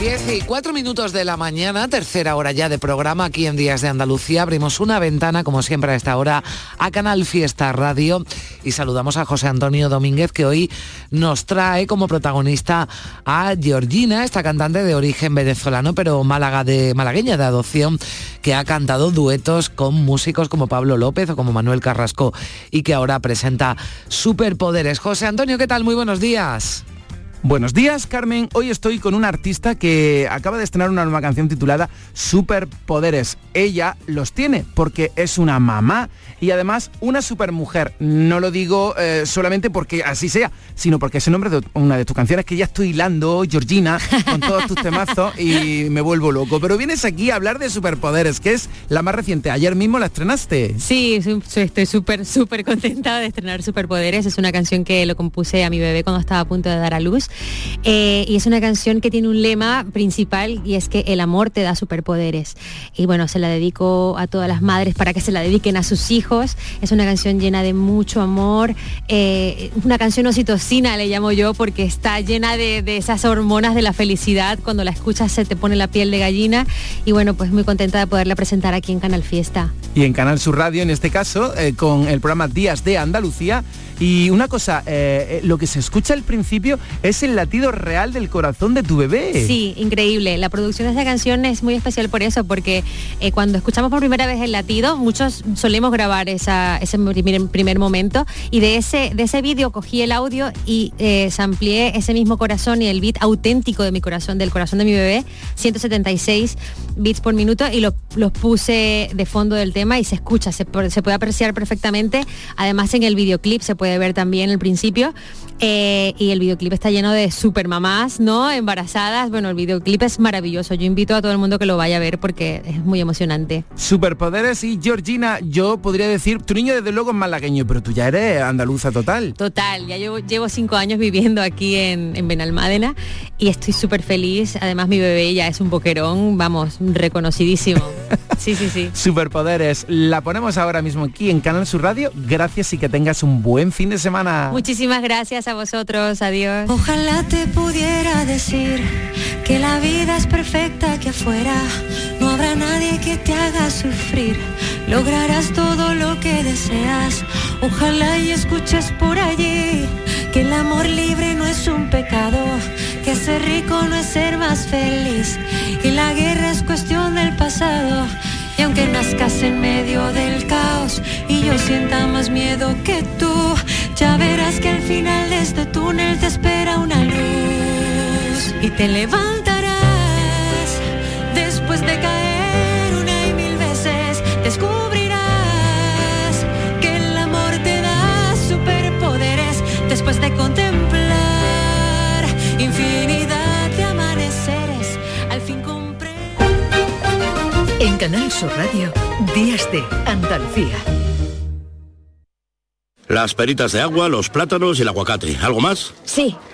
10 y 4 minutos de la mañana, tercera hora ya de programa aquí en Días de Andalucía. Abrimos una ventana, como siempre a esta hora, a Canal Fiesta Radio y saludamos a José Antonio Domínguez que hoy nos trae como protagonista a Georgina, esta cantante de origen venezolano, pero málaga de, malagueña de adopción, que ha cantado duetos con músicos como Pablo López o como Manuel Carrasco y que ahora presenta Superpoderes. José Antonio, ¿qué tal? Muy buenos días. Buenos días, Carmen. Hoy estoy con una artista que acaba de estrenar una nueva canción titulada Superpoderes. Ella los tiene porque es una mamá y además una supermujer. No lo digo eh, solamente porque así sea, sino porque es el nombre de una de tus canciones que ya estoy hilando, Georgina, con todos tus temazos y me vuelvo loco. Pero vienes aquí a hablar de Superpoderes, que es la más reciente. Ayer mismo la estrenaste. Sí, estoy súper, súper contenta de estrenar Superpoderes. Es una canción que lo compuse a mi bebé cuando estaba a punto de dar a luz eh, y es una canción que tiene un lema principal y es que el amor te da superpoderes. Y bueno, se la dedico a todas las madres para que se la dediquen a sus hijos. Es una canción llena de mucho amor, eh, una canción oxitocina le llamo yo porque está llena de, esas hormonas de la felicidad. Cuando la escuchas se te pone la piel de gallina y bueno, pues muy contenta de poderla presentar aquí en Canal Fiesta. Y en Canal Sur Radio en este caso, eh, con el programa Días de Andalucía y una cosa, eh, eh, lo que se escucha al principio es el latido real del corazón de tu bebé. Sí, increíble. La producción de esta canción es muy especial por eso, porque eh, cuando escuchamos por primera vez el latido, muchos solemos grabar ese primer, momento y de ese, de ese vídeo cogí el audio y eh, amplié ese mismo corazón y el beat auténtico de mi corazón, del corazón de mi bebé, 176 bits por minuto y los puse de fondo del tema y se escucha, se puede apreciar perfectamente. Además en el videoclip se puede ver también el principio. Eh, y el videoclip está lleno de super mamás, ¿no? Embarazadas. Bueno, el videoclip es maravilloso. Yo invito a todo el mundo que lo vaya a ver porque es muy emocionante. Superpoderes y Georgina, yo podría decir, tu niño desde luego es malagueño, pero tú ya eres andaluza total. Total, ya llevo, llevo cinco años viviendo aquí en, en Benalmádena y estoy súper feliz. Además mi bebé ya es un boquerón, vamos, reconocidísimo. Sí, sí, sí. Superpoderes, la ponemos ahora mismo aquí en Canal Sur Radio. Gracias y que tengas un buen fin de semana. Muchísimas gracias a vosotros, adiós. Ojalá te pudiera decir que la vida es perfecta que afuera no habrá nadie que te haga sufrir. Lograrás todo lo que deseas. Ojalá y escuches por allí que el amor libre no es un pecado, que ser rico no es ser más feliz, que la guerra es cuestión del pasado. Y aunque nazcas en medio del caos y yo sienta más miedo que tú, ya verás que al final de este túnel te espera una luz. Y te levantarás Canal Sur Radio, Días de Andalucía. Las peritas de agua, los plátanos y el aguacate. ¿Algo más? Sí,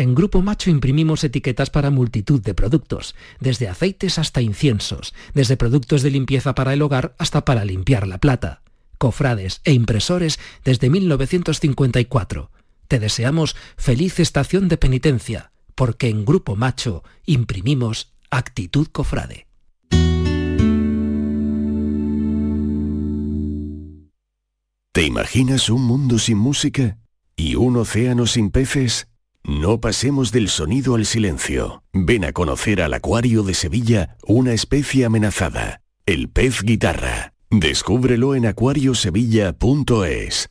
En Grupo Macho imprimimos etiquetas para multitud de productos, desde aceites hasta inciensos, desde productos de limpieza para el hogar hasta para limpiar la plata, cofrades e impresores desde 1954. Te deseamos feliz estación de penitencia, porque en Grupo Macho imprimimos actitud cofrade. ¿Te imaginas un mundo sin música? ¿Y un océano sin peces? No pasemos del sonido al silencio. Ven a conocer al Acuario de Sevilla una especie amenazada, el pez guitarra. Descúbrelo en acuariosevilla.es.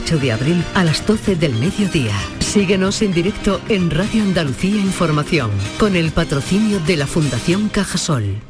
de abril a las 12 del mediodía. Síguenos en directo en Radio Andalucía Información, con el patrocinio de la Fundación Cajasol.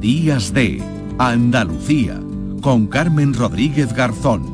Días de Andalucía, con Carmen Rodríguez Garzón.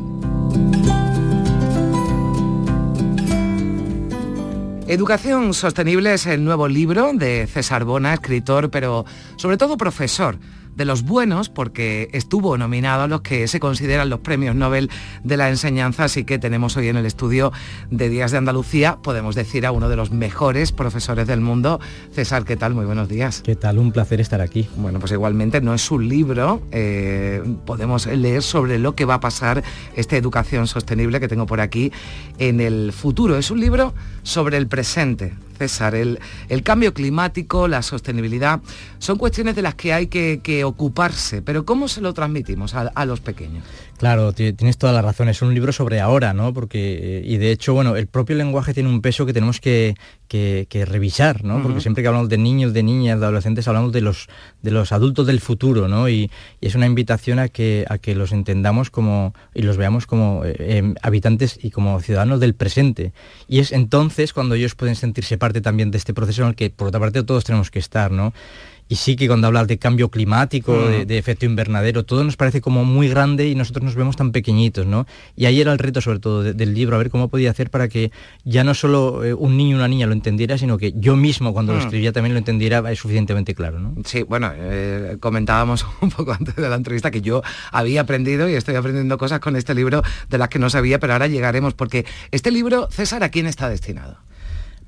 Educación Sostenible es el nuevo libro de César Bona, escritor, pero sobre todo profesor de los buenos porque estuvo nominado a los que se consideran los premios Nobel de la enseñanza, así que tenemos hoy en el estudio de Días de Andalucía, podemos decir a uno de los mejores profesores del mundo. César, ¿qué tal? Muy buenos días. ¿Qué tal? Un placer estar aquí. Bueno, pues igualmente no es un libro, eh, podemos leer sobre lo que va a pasar esta educación sostenible que tengo por aquí en el futuro. Es un libro sobre el presente, César. El, cambio climático, la sostenibilidad, son cuestiones de las que hay que, ocuparse, pero ¿cómo se lo transmitimos a los pequeños? Claro, tienes toda la razón. Es un libro sobre ahora, ¿no? Porque, eh, y de hecho, bueno, el propio lenguaje tiene un peso que tenemos que, que, que revisar, ¿no? Porque siempre que hablamos de niños, de niñas, de adolescentes, hablamos de los, de los adultos del futuro, ¿no? Y, y es una invitación a que, a que los entendamos como, y los veamos como eh, eh, habitantes y como ciudadanos del presente. Y es entonces cuando ellos pueden sentirse parte también de este proceso en el que, por otra parte, todos tenemos que estar, ¿no? Y sí que cuando hablas de cambio climático, Mm. de, de efecto invernadero, todo nos parece como muy grande y nosotros nos vemos tan pequeñitos, ¿no? Y ahí era el reto sobre todo de- del libro, a ver cómo podía hacer para que ya no solo eh, un niño o una niña lo entendiera, sino que yo mismo cuando lo Mm. escribía también lo entendiera eh, suficientemente claro, ¿no? Sí, bueno, eh, comentábamos un poco antes de la entrevista que yo había aprendido y estoy aprendiendo cosas con este libro de las que no sabía, pero ahora llegaremos, porque este libro, César, ¿a quién está destinado?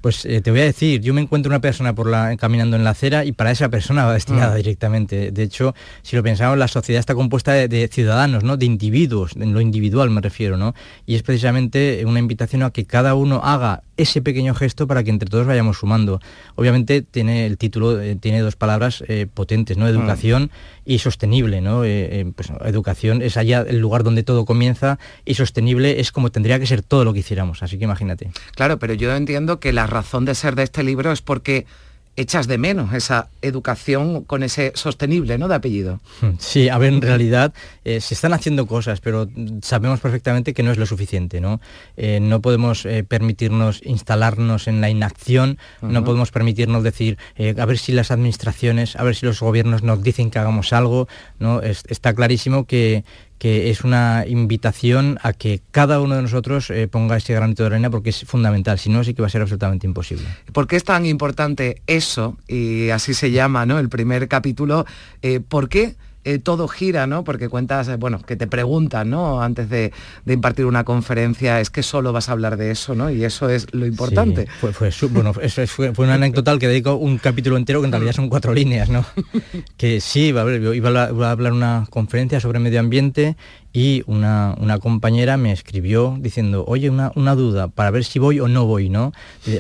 Pues eh, te voy a decir, yo me encuentro una persona por la, caminando en la acera y para esa persona va destinada Mm. directamente. De hecho, si lo pensamos, la sociedad está compuesta de, de ciudadanos, ¿no? De individuos, en lo individual me refiero, ¿no? Y es precisamente una invitación a que cada uno haga ese pequeño gesto para que entre todos vayamos sumando. Obviamente tiene el título, eh, tiene dos palabras eh, potentes, ¿no? Educación y sostenible, ¿no? Eh, pues educación es allá el lugar donde todo comienza y sostenible es como tendría que ser todo lo que hiciéramos. Así que imagínate. Claro, pero yo entiendo que la razón de ser de este libro es porque echas de menos esa educación con ese sostenible, ¿no? De apellido. Sí, a ver, en realidad eh, se están haciendo cosas, pero sabemos perfectamente que no es lo suficiente, ¿no? Eh, no podemos eh, permitirnos instalarnos en la inacción, no podemos permitirnos decir, a ver si las administraciones, a ver si los gobiernos nos dicen que hagamos algo, ¿no? Es- está clarísimo que, que es una invitación a que cada uno de nosotros eh, ponga ese granito de arena porque es fundamental, si no sí que va a ser absolutamente imposible. ¿Por qué es tan importante eso? Y así se llama, ¿no? El primer capítulo. Eh, ¿Por qué? Eh, todo gira, ¿no? Porque cuentas, eh, bueno, que te preguntan, ¿no? Antes de, de impartir una conferencia, es que solo vas a hablar de eso, ¿no? Y eso es lo importante. Sí, fue, fue, su- bueno, eso es- fue, fue una anécdota al que dedico un capítulo entero que en realidad son cuatro líneas, ¿no? Que sí, iba a hablar- iba a hablar una conferencia sobre medio ambiente y una, una compañera me escribió diciendo, oye, una, una duda, para ver si voy o no voy, ¿no?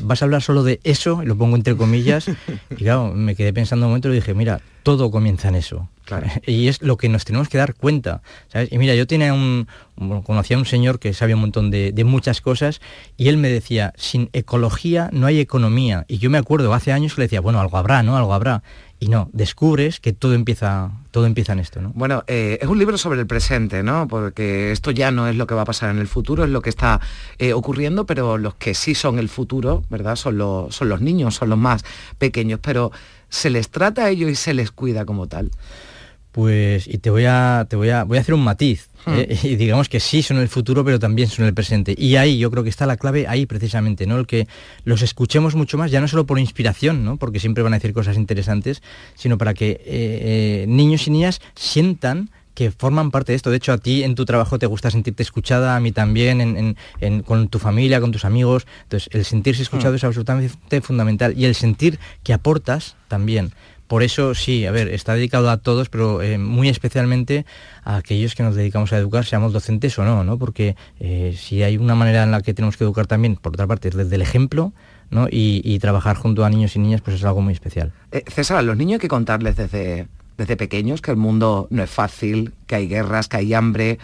¿Vas a hablar solo de eso? Y lo pongo entre comillas. Y claro, me quedé pensando un momento y dije, mira, todo comienza en eso. Y es lo que nos tenemos que dar cuenta. ¿sabes? Y mira, yo tenía un, conocía a un señor que sabía un montón de, de muchas cosas y él me decía, sin ecología no hay economía. Y yo me acuerdo hace años que le decía, bueno, algo habrá, ¿no? Algo habrá. Y no, descubres que todo empieza, todo empieza en esto, ¿no? Bueno, eh, es un libro sobre el presente, ¿no? Porque esto ya no es lo que va a pasar en el futuro, es lo que está eh, ocurriendo, pero los que sí son el futuro, ¿verdad? Son los, son los niños, son los más pequeños, pero se les trata a ellos y se les cuida como tal. Pues, y te voy a, te voy a, voy a hacer un matiz. Hmm. ¿eh? Y digamos que sí son el futuro, pero también son el presente. Y ahí yo creo que está la clave, ahí precisamente, ¿no? El que los escuchemos mucho más, ya no solo por inspiración, ¿no? Porque siempre van a decir cosas interesantes, sino para que eh, eh, niños y niñas sientan que forman parte de esto. De hecho, a ti en tu trabajo te gusta sentirte escuchada, a mí también, en- en- con tu familia, con tus amigos. Entonces, el sentirse escuchado Hmm. es absolutamente fundamental. Y el sentir que aportas también. Por eso, sí, a ver, está dedicado a todos, pero eh, muy especialmente a aquellos que nos dedicamos a educar, seamos docentes o no, ¿no? Porque eh, si hay una manera en la que tenemos que educar también, por otra parte, es desde el ejemplo, ¿no? Y, trabajar junto a niños y niñas, pues es algo muy especial. Eh, César, a los niños hay que contarles desde, desde pequeños que el mundo no es fácil, que hay guerras, que hay hambre,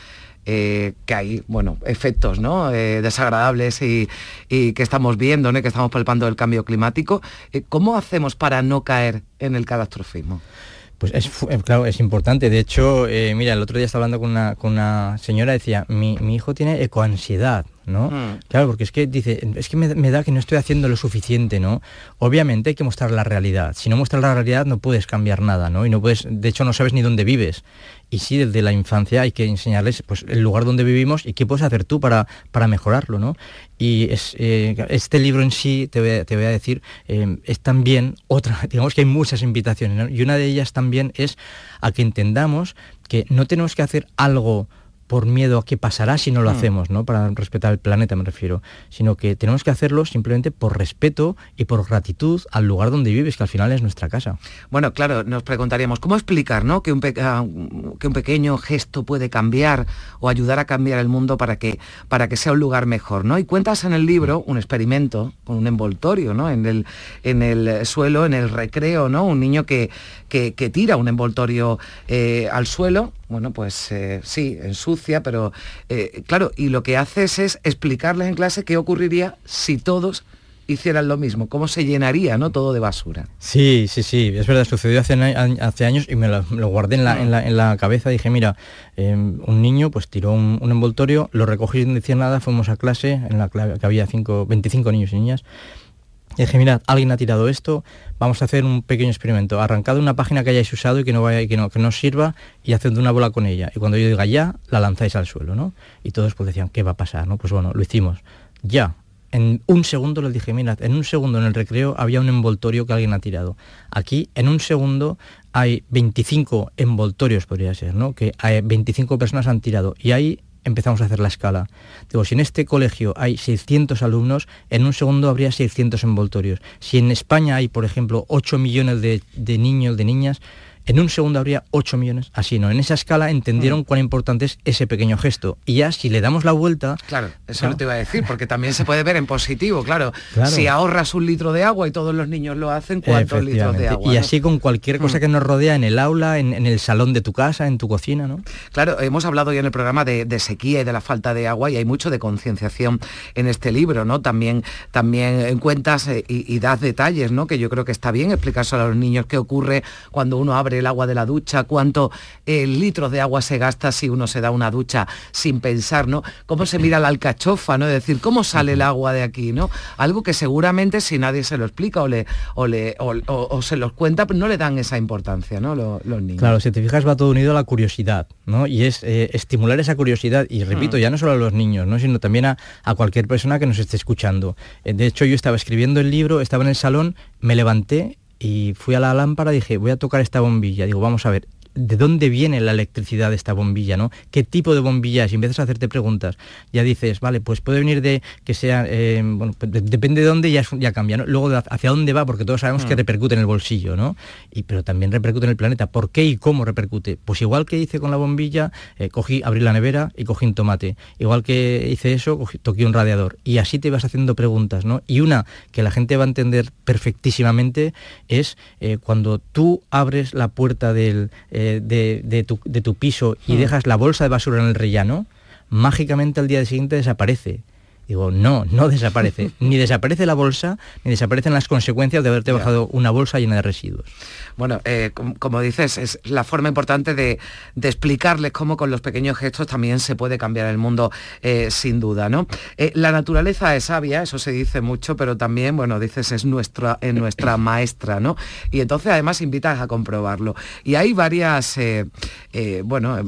eh, que hay, bueno, efectos ¿no? Eh, desagradables y, y que estamos viendo, ¿no? que estamos palpando el cambio climático. Eh, ¿Cómo hacemos para no caer en el catastrofismo? Pues es, claro, es importante. De hecho, mira, el otro día estaba hablando con una, con una señora, decía, mi, mi hijo tiene ecoansiedad, ¿no? Mm. Claro, porque es que dice, es que me, me da que no estoy haciendo lo suficiente, ¿no? Obviamente hay que mostrar la realidad. Si no muestras la realidad no puedes cambiar nada, ¿no? Y no puedes, de hecho no sabes ni dónde vives. Y sí, desde la infancia hay que enseñarles pues, el lugar donde vivimos y qué puedes hacer tú para, para mejorarlo, ¿no? Y es, eh, este libro en sí, te voy a, te voy a decir, eh, es también otra, digamos que hay muchas invitaciones, ¿no? Y una de ellas también es a que entendamos que no tenemos que hacer algo por miedo a qué pasará si no lo Mm. hacemos, ¿no? Para respetar el planeta me refiero, sino que tenemos que hacerlo simplemente por respeto y por gratitud al lugar donde vives, que al final es nuestra casa. Bueno, claro, nos preguntaríamos, ¿cómo explicar ¿no? que, un pe- que un pequeño gesto puede cambiar o ayudar a cambiar el mundo para que, para que sea un lugar mejor? ¿no? Y cuentas en el libro un experimento con un envoltorio ¿no? en, el, en el suelo, en el recreo, ¿no? un niño que, que, que tira un envoltorio eh, al suelo, bueno, pues eh, sí, ensucia, pero eh, claro, y lo que haces es explicarles en clase qué ocurriría si todos hicieran lo mismo, cómo se llenaría ¿no? todo de basura. Sí, sí, sí, es verdad, sucedió hace, años y me lo, guardé en la, en, la, en la cabeza. Dije, mira, eh, un niño pues tiró un, un envoltorio, lo recogí sin decir nada, fuimos a clase, en la que había cinco, 25 niños y niñas. Y dije, mira, alguien ha tirado esto, vamos a hacer un pequeño experimento. Arrancad una página que hayáis usado y que no vaya, que no, que no sirva y haced una bola con ella. Y cuando yo diga ya, la lanzáis al suelo, ¿no? Y todos pues decían, ¿qué va a pasar? ¿no? Pues bueno, lo hicimos. Ya. En un segundo les dije, mira, en un segundo en el recreo había un envoltorio que alguien ha tirado. Aquí, en un segundo, hay 25 envoltorios, podría ser, ¿no? Que hay 25 personas han tirado. Y ahí empezamos a hacer la escala. Digo, si en este colegio hay 600 alumnos, en un segundo habría 600 envoltorios. Si en España hay, por ejemplo, 8 millones de, de niños, de niñas, en un segundo habría 8 millones. Así, ¿no? En esa escala entendieron cuán importante es ese pequeño gesto. Y ya si le damos la vuelta... Claro, eso Claro. no te iba a decir, porque también se puede ver en positivo, claro. Claro. Si ahorras un litro de agua y todos los niños lo hacen, ¿cuántos litros de agua? Y no? así con cualquier cosa Mm. que nos rodea en el aula, en, en el salón de tu casa, en tu cocina, ¿no? Claro, hemos hablado ya en el programa de, de sequía y de la falta de agua y hay mucho de concienciación en este libro, ¿no? También, también en cuentas eh, y, y das detalles, ¿no? Que yo creo que está bien explicárselo a los niños qué ocurre cuando uno abre el agua de la ducha, cuánto eh, litros de agua se gasta si uno se da una ducha sin pensar, ¿no? Cómo se mira la alcachofa, ¿no? Es decir, cómo sale el agua de aquí, ¿no? Algo que seguramente si nadie se lo explica o, le, o, le, o, o- o se los cuenta, no le dan esa importancia, ¿no? Lo- los niños. Claro, si te fijas va todo unido a la curiosidad, ¿no? Y es eh, estimular esa curiosidad, y repito, Mm. ya no solo a los niños, ¿no? Sino también a, a cualquier persona que nos esté escuchando. Eh, de hecho, yo estaba escribiendo el libro, estaba en el salón, me levanté y fui a la lámpara, dije, voy a tocar esta bombilla. Digo, vamos a ver, ¿de dónde viene la electricidad de esta bombilla, no? ¿Qué tipo de bombilla es? Y empiezas a hacerte preguntas. Ya dices, vale, pues puede venir de que sea, eh, bueno, pues de- depende de dónde ya, ya cambia, ¿no? Luego de hacia dónde va, porque todos sabemos que Mm. repercute en el bolsillo, ¿no? Y, pero también repercute en el planeta. ¿Por qué y cómo repercute? Pues igual que hice con la bombilla, eh, cogí, abrí la nevera y cogí un tomate. Igual que hice eso, cogí- toqué un radiador. Y así te vas haciendo preguntas, ¿no? Y una que la gente va a entender perfectísimamente es eh, cuando tú abres la puerta del, eh, de, de tu, de tu piso y Mm. dejas la bolsa de basura en el rellano, mágicamente al día siguiente desaparece. Digo, no, no desaparece. ni desaparece la bolsa, ni desaparecen las consecuencias de haberte bajado una bolsa llena de residuos. Bueno, eh, como, dices, es la forma importante de, explicarles cómo con los pequeños gestos también se puede cambiar el mundo, eh, sin duda, ¿no? Eh, la naturaleza es sabia, eso se dice mucho, pero también, bueno, dices, es nuestra, nuestra maestra, ¿no? Y entonces además invitas a comprobarlo. Y hay varias, bueno,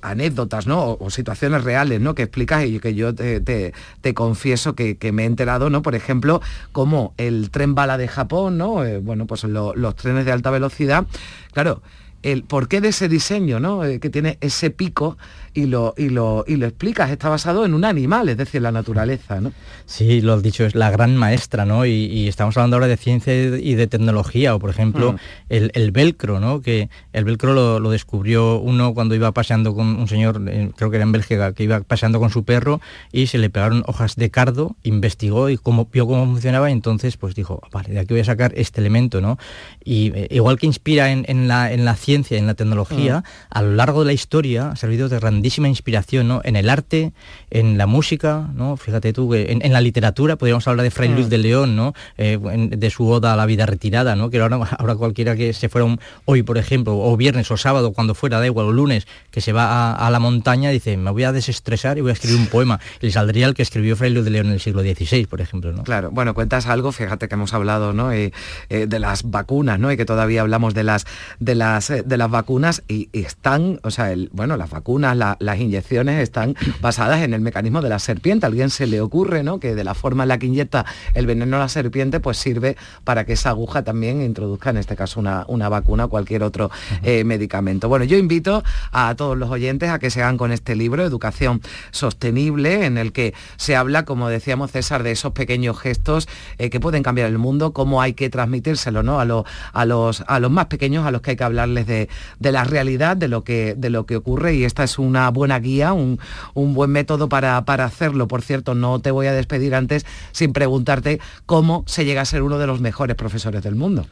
anécdotas, ¿no? O, situaciones reales, ¿no? Que explicas y que yo te, confieso que, me he enterado, ¿no? Por ejemplo, como el tren bala de Japón, ¿no? bueno, pues los trenes de alta velocidad, claro, el porqué de ese diseño, ¿no? Eh, que tiene ese pico y lo, y, lo, y lo explicas, está basado en un animal, es decir, la naturaleza, ¿no? Sí, lo has dicho, es la gran maestra, ¿no? Y, estamos hablando ahora de ciencia y de tecnología, o por ejemplo, mm. el, velcro, ¿no? Que el velcro lo, descubrió uno cuando iba paseando con un señor, eh, creo que era en Bélgica, que iba paseando con su perro y se le pegaron hojas de cardo, investigó y cómo, vio cómo funcionaba y entonces pues dijo, vale, de aquí voy a sacar este elemento, ¿no? Y eh, igual que inspira en, la, en la ciencia, en la tecnología, mm. a lo largo de la historia ha servido de gran inspiración ¿no? en el arte, en la música, ¿no? fíjate tú, en, la literatura, podríamos hablar de Fray Luis mm. de León, ¿no? Eh, de su oda a la vida retirada, ¿no? que ahora, ahora cualquiera que se fuera hoy, por ejemplo, o viernes o sábado, cuando fuera, da igual, o lunes, que se va a, la montaña, dice, me voy a desestresar y voy a escribir un poema. Y le saldría el que escribió Fray Luis de León en el siglo XVI, por ejemplo. ¿no? Claro, bueno, cuentas algo, fíjate que hemos hablado ¿no? Eh, eh, de las vacunas, ¿no? y que todavía hablamos de las, de las, de las vacunas y, están, o sea, el, bueno, las vacunas, las inyecciones están basadas en el mecanismo de la serpiente. A alguien se le ocurre, ¿no? Que de la forma en la que inyecta el veneno a la serpiente, pues sirve para que esa aguja también introduzca, en este caso, una, una vacuna o cualquier otro eh, medicamento. Bueno, yo invito a todos los oyentes a que se hagan con este libro, Educación Sostenible, en el que se habla, como decíamos César, de esos pequeños gestos eh, que pueden cambiar el mundo, cómo hay que transmitírselo ¿no? a, a, los, a los más pequeños, a los que hay que hablarles de, de la realidad, de lo, que, de lo que ocurre, y esta es una buena guía, un, buen método para, hacerlo. Por cierto, no te voy a despedir antes sin preguntarte cómo se llega a ser uno de los mejores profesores del mundo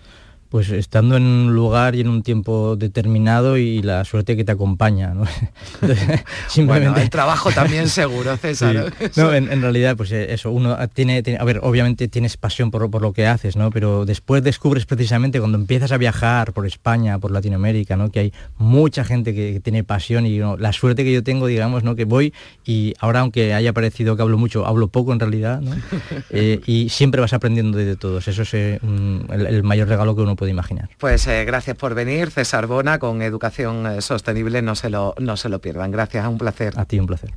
pues estando en un lugar y en un tiempo determinado y la suerte que te acompaña. ¿no? Simplemente... el trabajo también seguro, César. No, en, realidad, pues eh, eso, uno tiene, a ver, obviamente tienes pasión por, por, lo que haces, ¿no? Pero después descubres precisamente cuando empiezas a viajar por España, por Latinoamérica, ¿no? Que hay mucha gente que, tiene pasión y la suerte que yo tengo, digamos, ¿no? Que voy y ahora, aunque haya parecido que hablo mucho, hablo poco en realidad, ¿no? Eh, y siempre vas aprendiendo de, todos. Eso es eh, el, el mayor regalo que uno puede imaginar. Pues eh, gracias por venir, César Bona, con Educación eh, Sostenible, no se, lo, no se lo pierdan. Gracias, un placer. A ti un placer.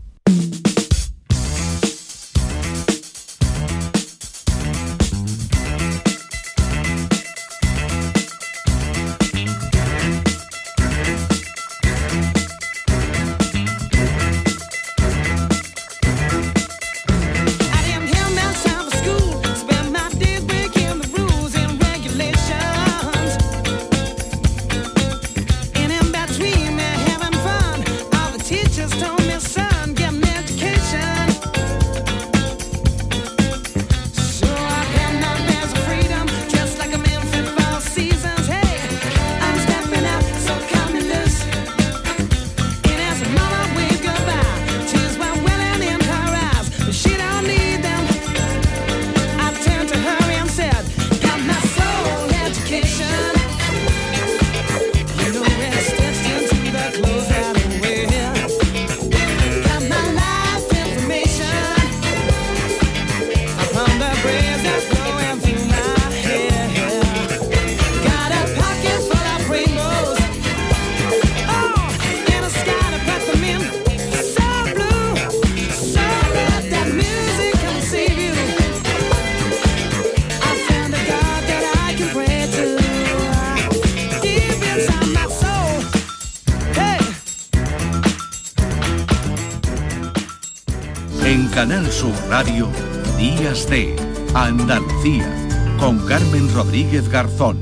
Radio Días de Andalucía con Carmen Rodríguez Garzón.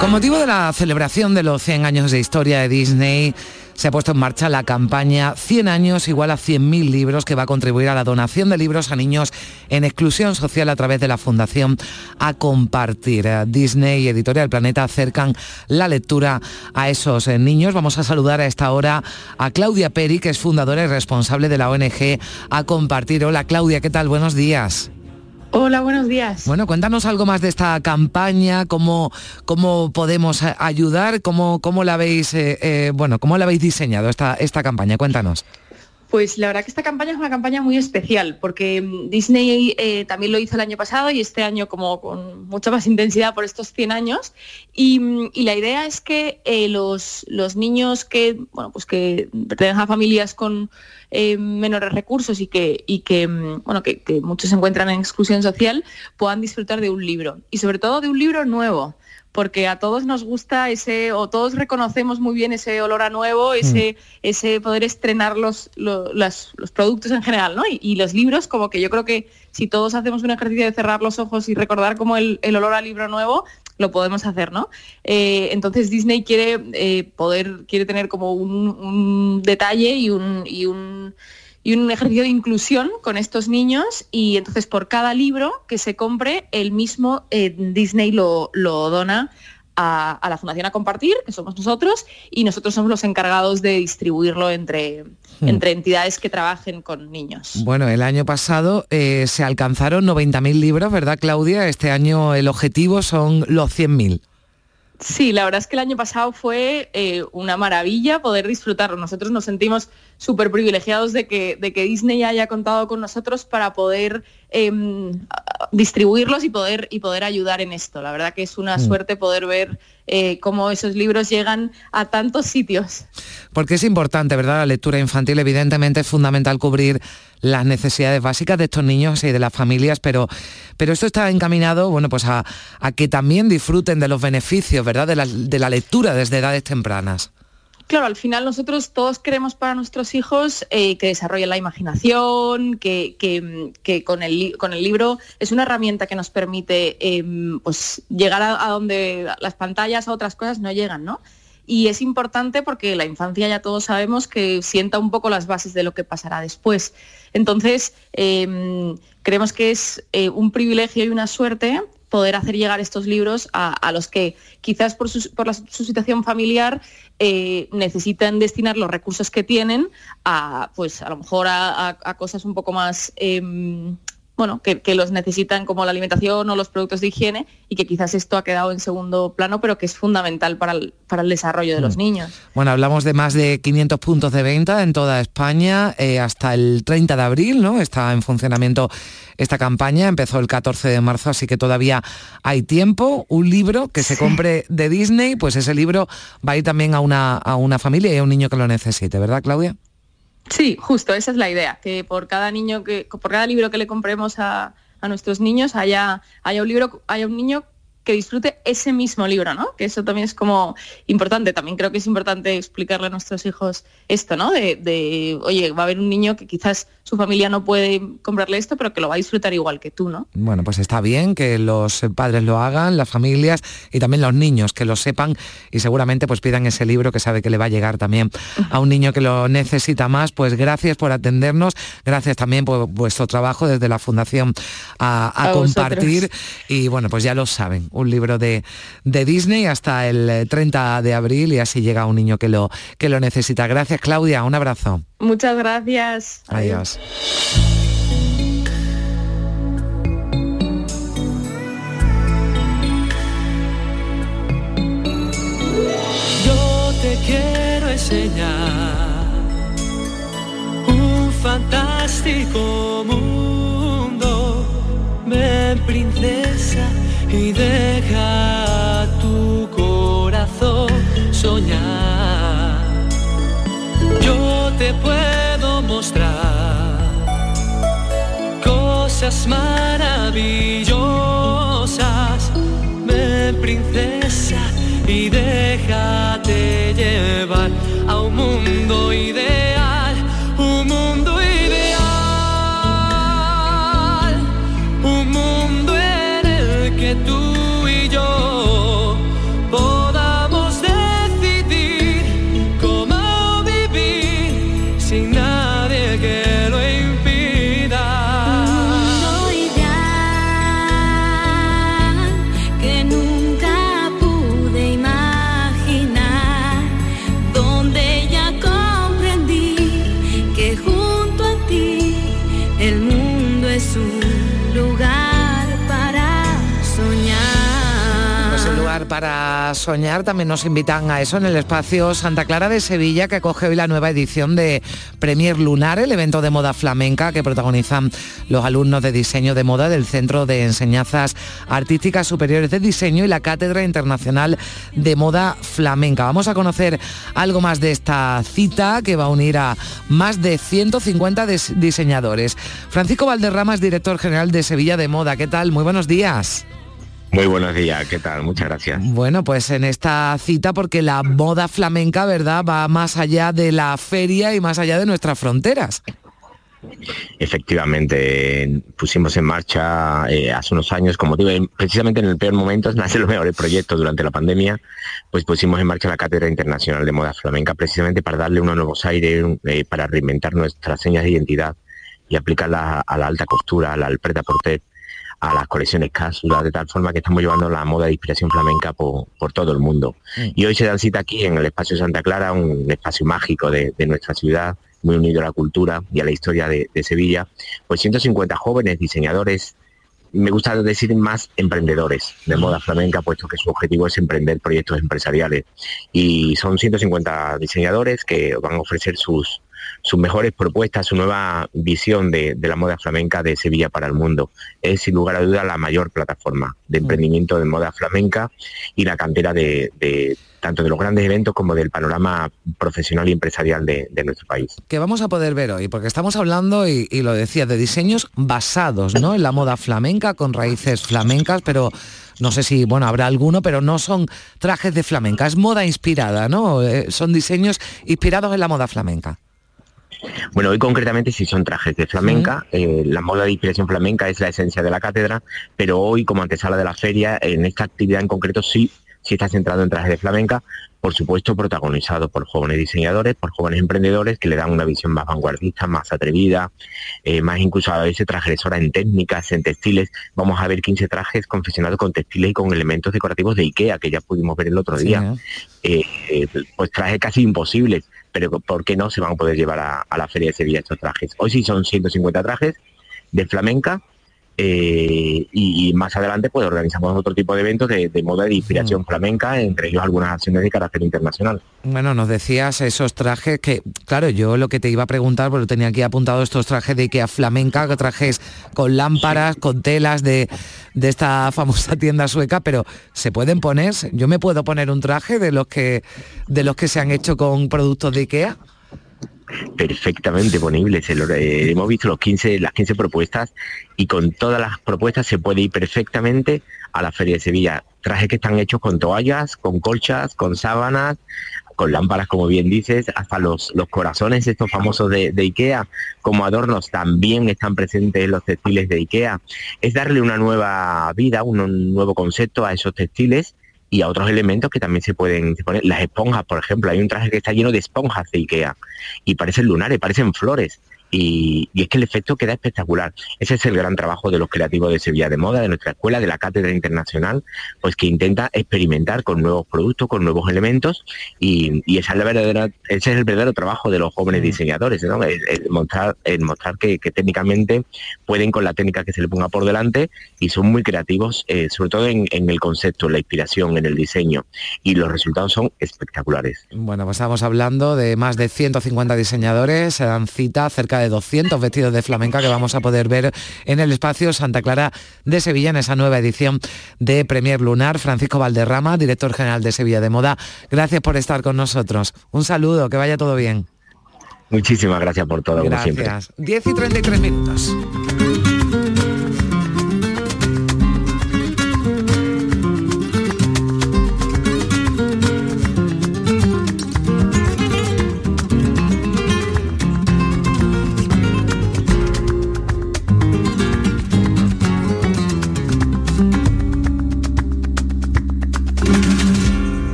Con motivo de la celebración de los 100 años de historia de Disney, se ha puesto en marcha la campaña 100 años igual a 100.000 libros que va a contribuir a la donación de libros a niños en exclusión social a través de la Fundación A Compartir. Disney y Editorial Planeta acercan la lectura a esos eh, niños. Vamos a saludar a esta hora a Claudia Peri, que es fundadora y responsable de la ONG A Compartir. Hola Claudia, ¿qué tal? Buenos días. Hola, buenos días. Bueno, cuéntanos algo más de esta campaña, cómo, cómo podemos ayudar, cómo, cómo la habéis, eh, eh, bueno, cómo la habéis diseñado esta, esta campaña. Cuéntanos. Pues la verdad que esta campaña es una campaña muy especial, porque mm, Disney eh, también lo hizo el año pasado y este año como con mucha más intensidad por estos 100 años. Y, mm, la idea es que eh, los, los, niños que, bueno, pues que pertenecen a familias con eh, menores recursos y que, y que, mm, bueno, que muchos se encuentran en exclusión social puedan disfrutar de un libro. Y sobre todo de un libro nuevo porque a todos nos gusta ese, o todos reconocemos muy bien ese olor a nuevo, mm. ese, ese poder estrenar los, los, productos en general, ¿no? Y, los libros, como que yo creo que si todos hacemos un ejercicio de cerrar los ojos y recordar como el, olor al libro nuevo, lo podemos hacer, ¿no? Eh, entonces Disney quiere eh, poder, quiere tener como un, detalle y un, y un y un ejercicio de inclusión con estos niños y entonces por cada libro que se compre, el mismo eh, Disney lo, lo dona a, la Fundación a Compartir, que somos nosotros, y nosotros somos los encargados de distribuirlo entre, hmm. entre entidades que trabajen con niños. Bueno, el año pasado eh, se alcanzaron 90.000 libros, ¿verdad, Claudia? Este año el objetivo son los 100.000. Sí, la verdad es que el año pasado fue eh, una maravilla poder disfrutarlo. Nosotros nos sentimos súper privilegiados de que, de que Disney haya contado con nosotros para poder em, distribuirlos y poder, y poder ayudar en esto. La verdad que es una mm. suerte poder ver eh, cómo esos libros llegan a tantos sitios. Porque es importante, ¿verdad? La lectura infantil, evidentemente es fundamental cubrir las necesidades básicas de estos niños y de las familias, pero, pero esto está encaminado bueno, pues a, que también disfruten de los beneficios ¿verdad? De, la, de la lectura desde edades tempranas. Claro, al final nosotros todos queremos para nuestros hijos eh, que desarrollen la imaginación, que, con, el, con, el, libro es una herramienta que nos permite em, pues, llegar a, donde las pantallas, a otras cosas no llegan, ¿no? Y es importante porque la infancia ya todos sabemos que sienta un poco las bases de lo que pasará después. Entonces, em, creemos que es eh, un privilegio y una suerte poder hacer llegar estos libros a, los que quizás por su, situación familiar eh, necesitan destinar los recursos que tienen a, pues a lo mejor a, cosas un poco más em, bueno, que, los necesitan como la alimentación o los productos de higiene y que quizás esto ha quedado en segundo plano, pero que es fundamental para el, para el desarrollo de los mm. niños. Bueno, hablamos de más de 500 puntos de venta en toda España eh, hasta el 30 de abril, ¿no? Está en funcionamiento esta campaña, empezó el 14 de marzo, así que todavía hay tiempo. Un libro que se compre de Disney, pues ese libro va a ir también a una, a una familia y a un niño que lo necesite, ¿verdad, Claudia? Sí, justo, esa es la idea, que por cada niño que, por cada libro que le compremos a, a nuestros niños haya, haya un libro, haya un niño que disfrute ese mismo libro, ¿no? Que eso también es como importante. También creo que es importante explicarle a nuestros hijos esto, ¿no? De, oye, va a haber un niño que quizás su familia no puede comprarle esto, pero que lo va a disfrutar igual que tú, ¿no? Bueno, pues está bien que los padres lo hagan, las familias y también los niños que lo sepan y seguramente pues pidan ese libro que sabe que le va a llegar también a un niño que lo necesita más. Pues gracias por atendernos, gracias también por vuestro trabajo desde la Fundación a, compartir y bueno, pues ya lo saben un libro de, de Disney hasta el 30 de abril y así llega un niño que lo, que lo necesita. Gracias Claudia, un abrazo. Muchas gracias. Adiós. Yo te quiero enseñar un fantástico mundo. Ven princesa y deja tu corazón soñar. Yo te puedo mostrar cosas maravillosas. Ven princesa y déjate llevar a un mundo ideal, para soñar también nos invitan a eso en el espacio Santa Clara de Sevilla que acoge hoy la nueva edición de Premier Lunar, el evento de moda flamenca que protagonizan los alumnos de diseño de moda del Centro de Enseñanzas Artísticas Superiores de Diseño y la Cátedra Internacional de Moda Flamenca. Vamos a conocer algo más de esta cita que va a unir a más de 150 diseñadores. Francisco Valderrama es director general de Sevilla de Moda. ¿Qué tal? Muy buenos días. Muy buenos días, ¿qué tal? Muchas gracias. Bueno, pues en esta cita, porque la moda flamenca, ¿verdad?, va más allá de la feria y más allá de nuestras fronteras. Efectivamente, pusimos en marcha eh, hace unos años, como digo, precisamente en el peor momento, nace los mejores proyectos durante la pandemia, pues pusimos en marcha la Cátedra Internacional de Moda Flamenca, precisamente para darle unos nuevos aires, eh, para reinventar nuestras señas de identidad y aplicarla a la alta costura, a la alpreta porter a las colecciones cápsulas, de tal forma que estamos llevando la moda de inspiración flamenca por, todo el mundo. Mm. Y hoy se dan cita aquí en el espacio Santa Clara, un espacio mágico de, nuestra ciudad, muy unido a la cultura y a la historia de, Sevilla, pues 150 jóvenes diseñadores, me gusta decir más emprendedores de moda flamenca, puesto que su objetivo es emprender proyectos empresariales. Y son 150 diseñadores que van a ofrecer sus, sus mejores propuestas, su nueva visión de, la moda flamenca de Sevilla para el mundo. Es sin lugar a duda la mayor plataforma de emprendimiento de moda flamenca y la cantera de, tanto de los grandes eventos como del panorama profesional y empresarial de, nuestro país. Que vamos a poder ver hoy, porque estamos hablando, y, lo decía, de diseños basados ¿no? en la moda flamenca, con raíces flamencas, pero no sé si, bueno, habrá alguno, pero no son trajes de flamenca, es moda inspirada, ¿no? Eh, son diseños inspirados en la moda flamenca. Bueno, hoy concretamente sí son trajes de flamenca, eh, la moda de inspiración flamenca es la esencia de la cátedra, pero hoy como antesala de la feria, en esta actividad en concreto sí, sí está centrado en trajes de flamenca, por supuesto protagonizado por jóvenes diseñadores, por jóvenes emprendedores que le dan una visión más vanguardista, más atrevida, eh, más incluso a veces transgresora en técnicas, en textiles. Vamos a ver 15 trajes confeccionados con textiles y con elementos decorativos de IKEA, que ya pudimos ver el otro día. ¿eh? pues trajes casi imposibles pero ¿por qué no se van a poder llevar a, la Feria de Sevilla estos trajes? Hoy sí son 150 trajes de flamenca eh, y, más adelante pues organizamos otro tipo de eventos de, moda de inspiración mm. flamenca, entre ellos algunas acciones de carácter internacional. Bueno, nos decías esos trajes que, claro, yo lo que te iba a preguntar, porque tenía aquí apuntado estos trajes de Ikea flamenca, trajes con lámparas, con telas de, de esta famosa tienda sueca, pero se pueden poner, yo me puedo poner un traje de los que de los que se han hecho con productos de Ikea perfectamente ponibles. Eh, hemos visto los 15, las 15 propuestas y con todas las propuestas se puede ir perfectamente a la Feria de Sevilla. Trajes que están hechos con toallas, con colchas, con sábanas, con lámparas, como bien dices, hasta los, los corazones estos famosos de, de, IKEA como adornos también están presentes en los textiles de IKEA. Es darle una nueva vida, un nuevo concepto a esos textiles y a otros elementos que también se pueden poner. Las esponjas, por ejemplo, hay un traje que está lleno de esponjas de Ikea y parecen lunares, parecen flores y, es que el efecto queda espectacular. Ese es el gran trabajo de los creativos de Sevilla de Moda, de nuestra escuela, de la Cátedra Internacional, pues que intenta experimentar con nuevos productos, con nuevos elementos y, esa es la verdadera, ese es el verdadero trabajo de los jóvenes mm. diseñadores, ¿no? el, mostrar, el mostrar que, técnicamente pueden con la técnica que se le ponga por delante y son muy creativos, eh, sobre todo en, el concepto, en la inspiración, en el diseño y los resultados son espectaculares. Bueno, pues estamos hablando de más de 150 diseñadores, se dan cita cerca de 200 vestidos de flamenca que vamos a poder ver en el espacio Santa Clara de Sevilla en esa nueva edición de Premier Lunar. Francisco Valderrama, director general de Sevilla de Moda, gracias por estar con nosotros. Un saludo, que vaya todo bien. Muchísimas gracias por todo, gracias. 10 y 33 minutos.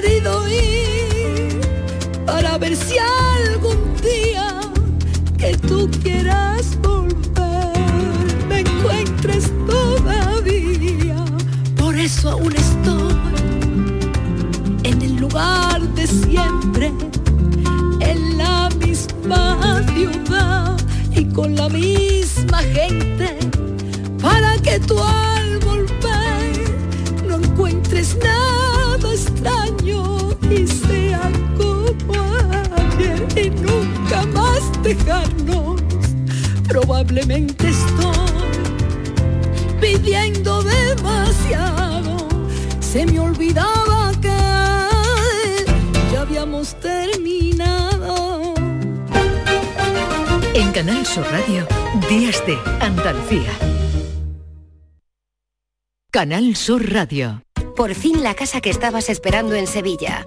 querido ir para ver si algún día que tú quieras volver me encuentres todavía. Por eso aún estoy en el lugar de siempre, en la misma ciudad y con la misma gente, para que tú al volver no encuentres nada dejarnos. Probablemente estoy pidiendo demasiado. Se me olvidaba que ya habíamos terminado. En Canal Sur Radio, Días de Andalucía. Canal Sur Radio. Por fin la casa que estabas esperando en Sevilla.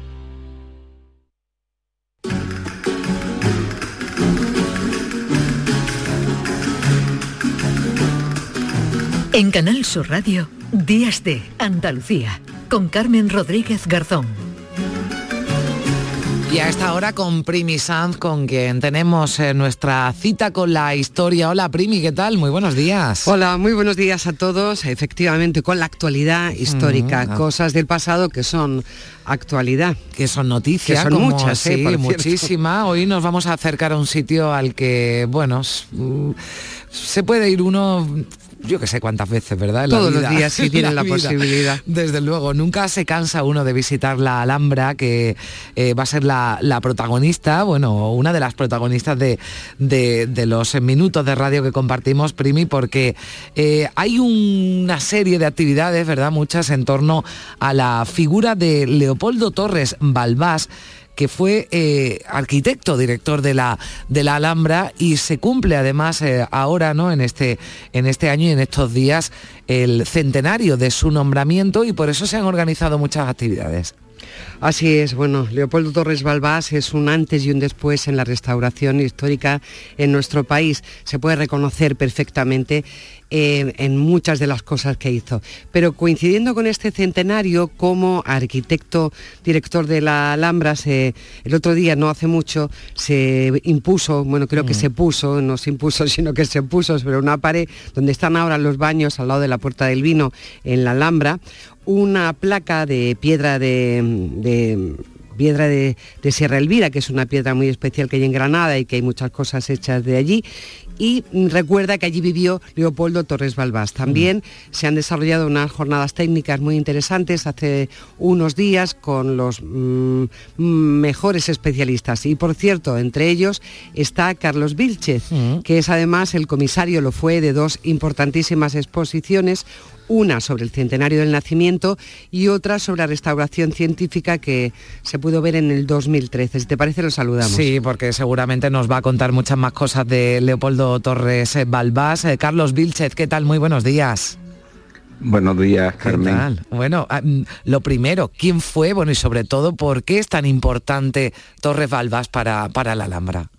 En Canal Sur Radio, Días de Andalucía, con Carmen Rodríguez Garzón. Y a esta hora con Primi Sanz, con quien tenemos eh, nuestra cita con la historia. Hola Primi, ¿qué tal? Muy buenos días. Hola, muy buenos días a todos. Efectivamente, con la actualidad histórica, Mm, ah. cosas del pasado que son actualidad. Que son noticias, Que son como- muchas, sí. Hoy nos vamos a acercar a un sitio al que, bueno, mm, se puede ir uno yo que sé cuántas veces, ¿verdad? En la Todos los días sí En tienen la posibilidad. Desde luego, nunca se cansa uno de visitar la Alhambra, que eh, va a ser la, la protagonista, bueno, una de las protagonistas de, de- de los minutos de radio que compartimos, Primi, porque eh, hay una serie de actividades, ¿verdad? Muchas en torno a la figura de Leopoldo Torres Balbás, que fue eh, arquitecto, director de la, de la Alhambra y se cumple además eh, ahora, ¿no? En este, en este año y en estos días el centenario de su nombramiento y por eso se han organizado muchas actividades. Así es, bueno, Leopoldo Torres Balbás es un antes y un después en la restauración histórica en nuestro país. Se puede reconocer perfectamente eh, en muchas de las cosas que hizo. Pero coincidiendo con este centenario, como arquitecto director de la Alhambra, se- el otro día, no hace mucho, se impuso, bueno, creo que se puso, no se impuso, sino que se puso sobre una pared donde están ahora los baños al lado de la Puerta del Vino en la Alhambra, una placa de piedra de, de piedra de, de Sierra Elvira, que es una piedra muy especial que hay en Granada y que hay muchas cosas hechas de allí. Y recuerda que allí vivió Leopoldo Torres Balbás. También se han desarrollado unas jornadas técnicas muy interesantes hace unos días con los mm, mejores especialistas. Y por cierto, entre ellos está Carlos Vilchez, que es además el comisario, lo fue, de dos importantísimas exposiciones, una sobre el centenario del nacimiento y otra sobre la restauración científica que se pudo ver en el 2013. Si te parece, lo saludamos. Sí, porque seguramente nos va a contar muchas más cosas de Leopoldo Torres Balbás. Eh, Carlos Vilchez, ¿qué tal? Muy buenos días. Buenos días, Carmen. Bueno, ah, mm, lo primero, ¿quién fue? Bueno, y sobre todo, ¿por qué es tan importante Torres Balbas para, para la Alhambra?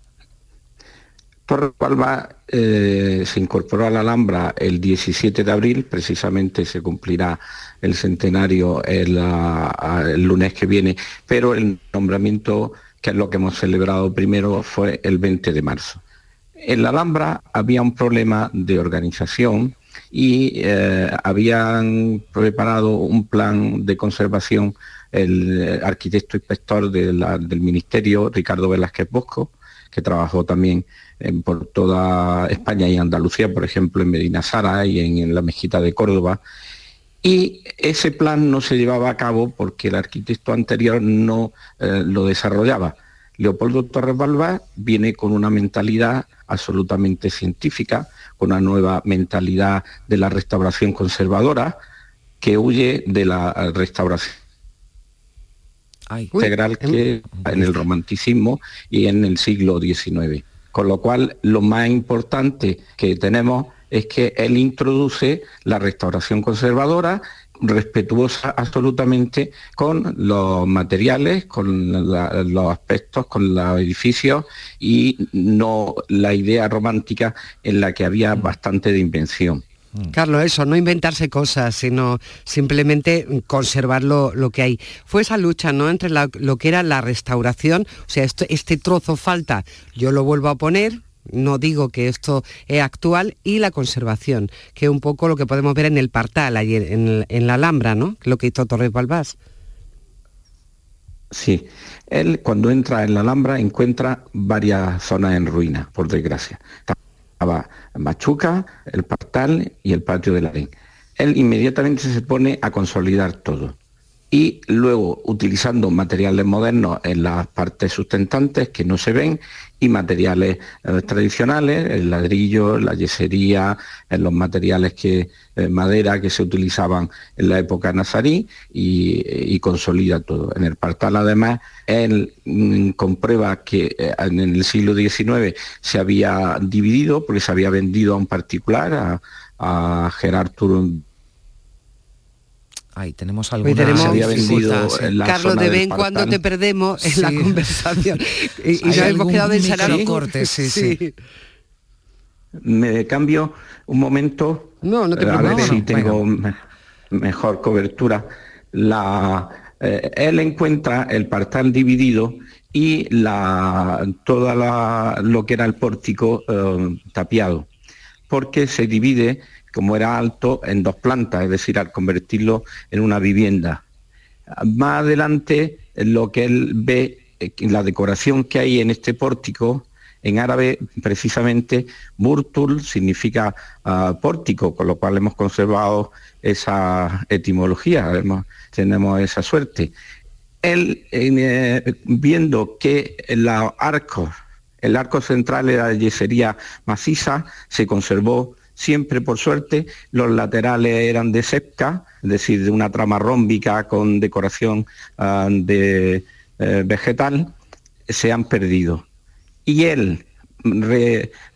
Torres Balbas eh, se incorporó a la Alhambra el 17 de abril, precisamente se cumplirá el centenario el, el lunes que viene, pero el nombramiento, que es lo que hemos celebrado primero, fue el 20 de marzo. En la Alhambra había un problema de organización, y eh, habían preparado un plan de conservación el arquitecto inspector del Ministerio, Ricardo Velázquez Bosco, que trabajó también por toda España y Andalucía, por ejemplo, en Medina Sara y en, la Mezquita de Córdoba. Y ese plan no se llevaba a cabo porque el arquitecto anterior no eh, lo desarrollaba. Leopoldo Torres Balbás viene con una mentalidad absolutamente científica, una nueva mentalidad de la restauración conservadora que huye de la restauración integral que en el romanticismo y en el siglo XIX. Con lo cual, lo más importante que tenemos es que él introduce la restauración conservadora respetuosa absolutamente con los materiales, con los aspectos, con los edificios y no la idea romántica en la que había bastante de invención. Mm. Carlos, eso, no inventarse cosas, sino simplemente conservar lo, que hay. Fue esa lucha, ¿no?, entre lo que era la restauración, o sea, este trozo falta, yo lo vuelvo a poner, no digo que esto es actual, y la conservación, que es un poco lo que podemos ver en el Partal, ayer, en, la Alhambra, ¿no? Lo que hizo Torres Balbás. Sí, él cuando entra en la Alhambra encuentra varias zonas en ruina, por desgracia. Machuca, el Partal y el Patio de la Él inmediatamente se pone a consolidar todo y luego utilizando materiales modernos en las partes sustentantes que no se ven y materiales eh, tradicionales, el ladrillo, la yesería, en los materiales que eh, madera que se utilizaban en la época nazarí y, consolida todo. En el Partal además él mm, comprueba que eh, en el siglo XIX se había dividido porque se había vendido a un particular, a, a Gerard Ahí tenemos alguna tenemos Carlos, de vez en cuando te perdemos en la conversación. y, nos hemos quedado en cortes, sí, sí, Me cambio un momento. No, no te A ver si tengo mejor cobertura. La, eh, él encuentra el partal dividido y la, toda la, lo que era el pórtico eh, tapiado, porque se divide como era alto, en dos plantas, es decir, al convertirlo en una vivienda. Más adelante, lo que él ve, eh, la decoración que hay en este pórtico, en árabe precisamente Burtul significa ah, pórtico, con lo cual hemos conservado esa etimología, tenemos esa suerte. Él, eh, viendo que los arcos, el arco central era de yesería maciza, se conservó Siempre, por suerte, los laterales eran de sepca, es decir, de una trama rómbica con decoración ah, de eh, vegetal, se han perdido. Y él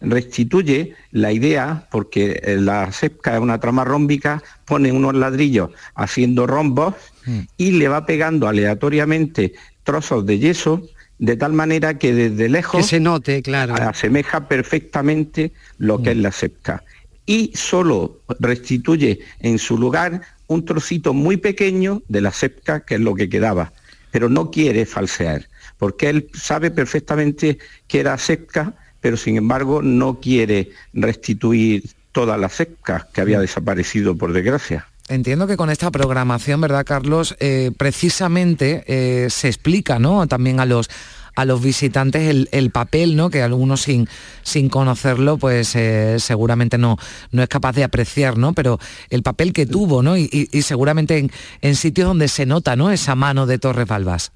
restituye la idea, porque la sepca es una trama rómbica, pone unos ladrillos haciendo rombos mm. y le va pegando aleatoriamente trozos de yeso de tal manera que desde lejos se note, claro. asemeja perfectamente lo que mm. es la sepca y solo restituye en su lugar un trocito muy pequeño de la sepca, que es lo que quedaba, pero no quiere falsear, porque él sabe perfectamente que era sepca, pero sin embargo no quiere restituir toda la sepca que había desaparecido por desgracia. Entiendo que con esta programación, ¿verdad, Carlos? Eh, precisamente eh, se explica, ¿no? También a los a los visitantes el, papel, ¿no? Que algunos sin, sin conocerlo, pues eh, seguramente no, no es capaz de apreciar, ¿no? Pero el papel que tuvo, ¿no? Y, seguramente en, sitios donde se nota, ¿no? Esa mano de Torres Balbás.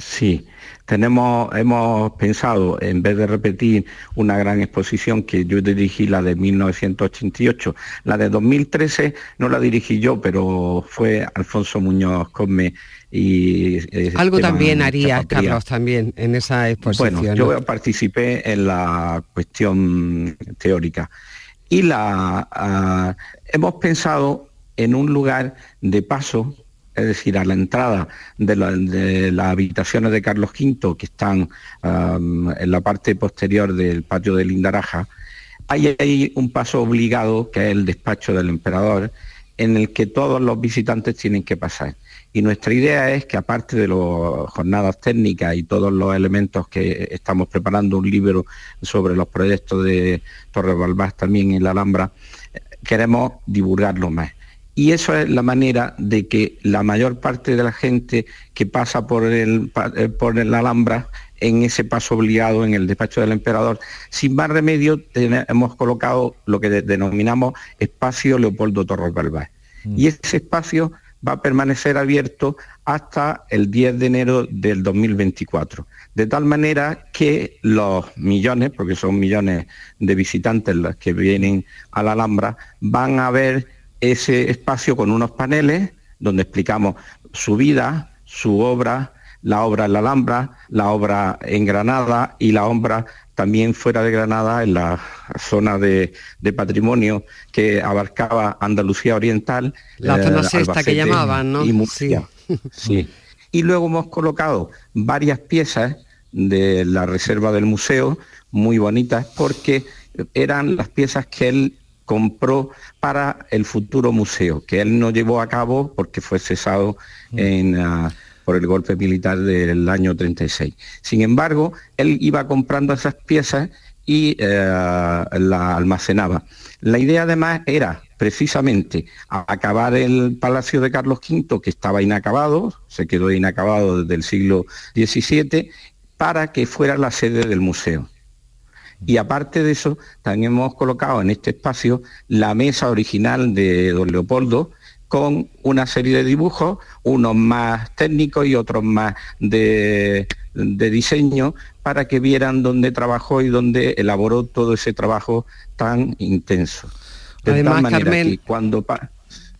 Sí, tenemos, hemos pensado, en vez de repetir una gran exposición que yo dirigí, la de 1988, la de 2013 no la dirigí yo, pero fue Alfonso Muñoz Cosme y eh, algo también haría Carlos también en esa exposición bueno yo participé en la cuestión teórica. Y la ah, hemos pensado en un lugar de paso, es decir, a la entrada de, las habitaciones de Carlos V, que están en la parte posterior del patio de Lindaraja, hay ahí un paso obligado, que es el despacho del emperador, en el que todos los visitantes tienen que pasar. Y nuestra idea es que aparte de las jornadas técnicas y todos los elementos que estamos preparando un libro sobre los proyectos de Torres Balbás también en la Alhambra, queremos divulgarlo más. Y eso es la manera de que la mayor parte de la gente que pasa por el, eh, por el Alhambra en ese paso obligado en el despacho del emperador. Sin más remedio, hemos colocado lo que denominamos espacio Leopoldo Torres Balbás. Mm. Y ese espacio va a permanecer abierto hasta el 10 de enero del 2024. De tal manera que los millones, porque son millones de visitantes los que vienen a la Alhambra, van a ver ese espacio con unos paneles donde explicamos su vida, su obra, la obra en la Alhambra, la obra en Granada y la obra también fuera de Granada, en la zona de, patrimonio que abarcaba Andalucía Oriental. La zona eh, sexta que llamaban, ¿no? Y Murcia. Sí. Y luego hemos colocado varias piezas de la reserva del museo, muy bonitas, porque eran las piezas que él compró para el futuro museo, que él no llevó a cabo porque fue cesado mm. en... Ah, por el golpe militar del año 36. Sin embargo, él iba comprando esas piezas y eh, la almacenaba. La idea además era precisamente acabar el Palacio de Carlos V, que estaba inacabado, se quedó inacabado desde el siglo XVII, para que fuera la sede del museo. Y aparte de eso, también hemos colocado en este espacio la mesa original de don Leopoldo, con una serie de dibujos, unos más técnicos y otros más de, diseño, para que vieran dónde trabajó y dónde elaboró todo ese trabajo tan intenso. De Además, tal manera que cuando...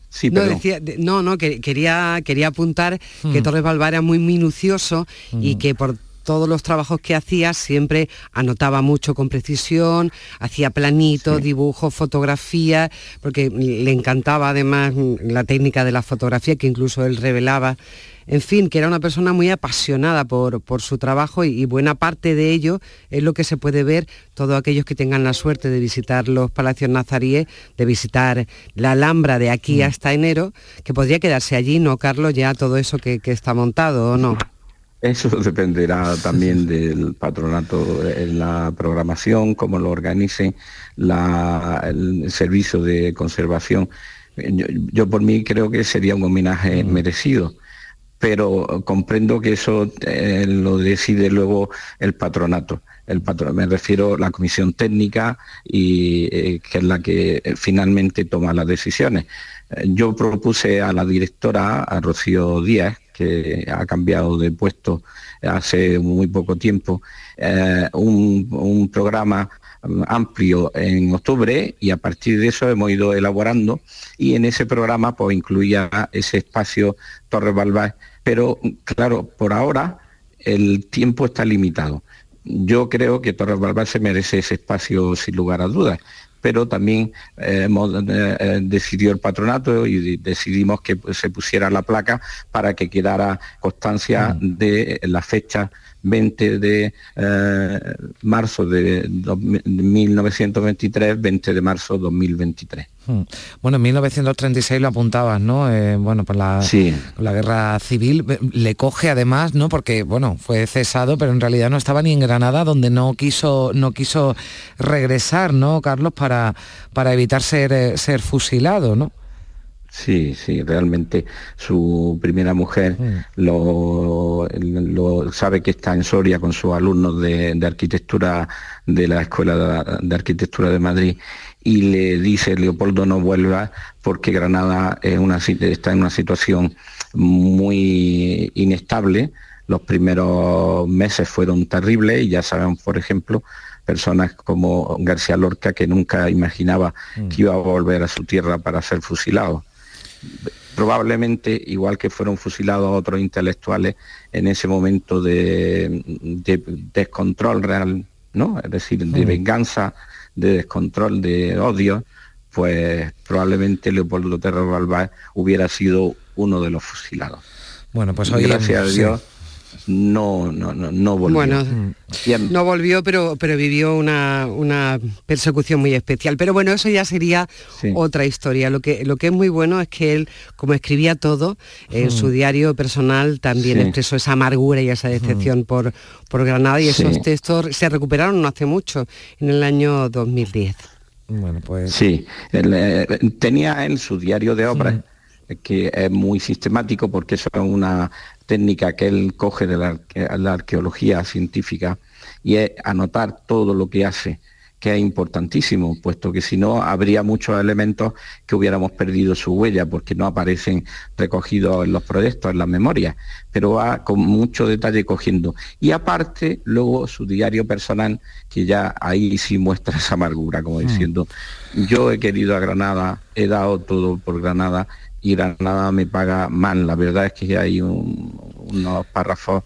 Sí, no, decía, no, no, quería, quería apuntar que mm. Torres Balbá era muy minucioso y mm. que por todos los trabajos que hacía siempre anotaba mucho con precisión, hacía planitos, dibujos, fotografías, porque le encantaba además la técnica de la fotografía que incluso él revelaba. En fin, que era una persona muy apasionada por, su trabajo y, buena parte de ello es lo que se puede ver todos aquellos que tengan la suerte de visitar los palacios nazaríes, de visitar la Alhambra de aquí mm. hasta enero, que podría quedarse allí, ¿no, Carlos? Ya todo eso que, que está montado, ¿o no? Eso dependerá también del patronato en la programación, cómo lo organice el servicio de conservación. Yo, por mí creo que sería un homenaje merecido, pero comprendo que eso eh, lo decide luego el patronato. El patronato me refiero a la comisión técnica y eh, que es la que finalmente toma las decisiones. Yo propuse a la directora, a Rocío Díaz, que ha cambiado de puesto hace muy poco tiempo, eh, un, programa amplio en octubre y a partir de eso hemos ido elaborando y en ese programa pues incluía ese espacio Torres Balbás, pero claro, por ahora el tiempo está limitado. Yo creo que Torres Balbás se merece ese espacio sin lugar a dudas, pero también eh, eh, decidió el patronato y decidimos que se pusiera la placa para que quedara constancia mm. de la fecha 20 de eh, marzo de, 1923, 20 de marzo de 2023. Hmm. Bueno, en 1936 lo apuntabas, ¿no? Eh, bueno, por la, la guerra civil. Le coge además, ¿no? Porque, bueno, fue cesado, pero en realidad no estaba ni en Granada, donde no quiso, no quiso regresar, ¿no, Carlos? Para, para evitar ser, eh, ser fusilado, ¿no? Sí, sí, realmente su primera mujer mm. lo, sabe que está en Soria con sus alumnos de, arquitectura de la Escuela de, Arquitectura de Madrid y le dice Leopoldo no vuelva porque Granada es una, está en una situación muy inestable. Los primeros meses fueron terribles y ya sabemos, por ejemplo, personas como García Lorca que nunca imaginaba mm. que iba a volver a su tierra para ser fusilado probablemente, igual que fueron fusilados otros intelectuales en ese momento de, descontrol real, ¿no? Es decir, de mm. venganza, de descontrol, de odio, pues probablemente Leopoldo Torres Balbás hubiera sido uno de los fusilados. Bueno, pues hoy gracias a Dios no, no, no, no volvió. Bueno, no volvió, pero, pero vivió una, una persecución muy especial. Pero bueno, eso ya sería otra historia. Lo que, lo que es muy bueno es que él, como escribía todo, en su diario personal también Sí. expresó esa amargura y esa decepción por, por Granada y esos Sí. textos se recuperaron no hace mucho, en el año 2010. Bueno, pues... Sí, él, eh, tenía en su diario de obras, que es muy sistemático porque eso es una técnica que él coge de la, arque- la arqueología científica y es anotar todo lo que hace, que es importantísimo, puesto que si no habría muchos elementos que hubiéramos perdido su huella porque no aparecen recogidos en los proyectos, en las memorias, pero va con mucho detalle cogiendo. Y aparte, luego su diario personal, que ya ahí sí muestra esa amargura, como diciendo, yo he querido a Granada, he dado todo por Granada y Granada me paga mal. La verdad es que hay un- unos párrafos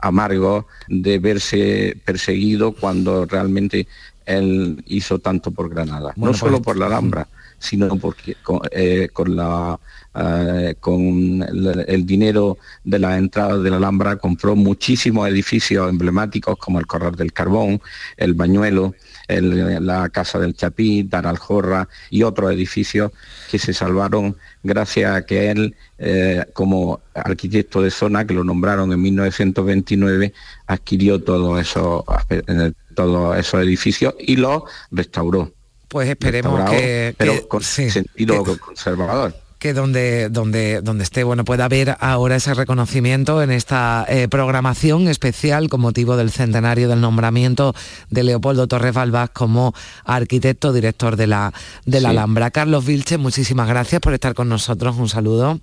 amargos de verse perseguido cuando realmente él hizo tanto por Granada. Bueno, no solo pues- por la Alhambra, sino porque con, eh, con la eh, con el, el dinero de las entradas de la Alhambra compró muchísimos edificios emblemáticos como el Corral del Carbón, el Bañuelo, el- la Casa del Chapí, Daraljorra y otros edificios que se salvaron gracias a que él, eh, como arquitecto de zona, que lo nombraron en 1929, adquirió todos esos, todos esos edificios y los restauró. Pues esperemos que, pero que- con sí, sentido que- conservador. Que donde, donde, donde esté, bueno, pueda haber ahora ese reconocimiento en esta eh, programación especial con motivo del centenario del nombramiento de Leopoldo Torres Balbás como arquitecto director de la, de la Sí. Alhambra. Carlos Vilche, muchísimas gracias por estar con nosotros. Un saludo.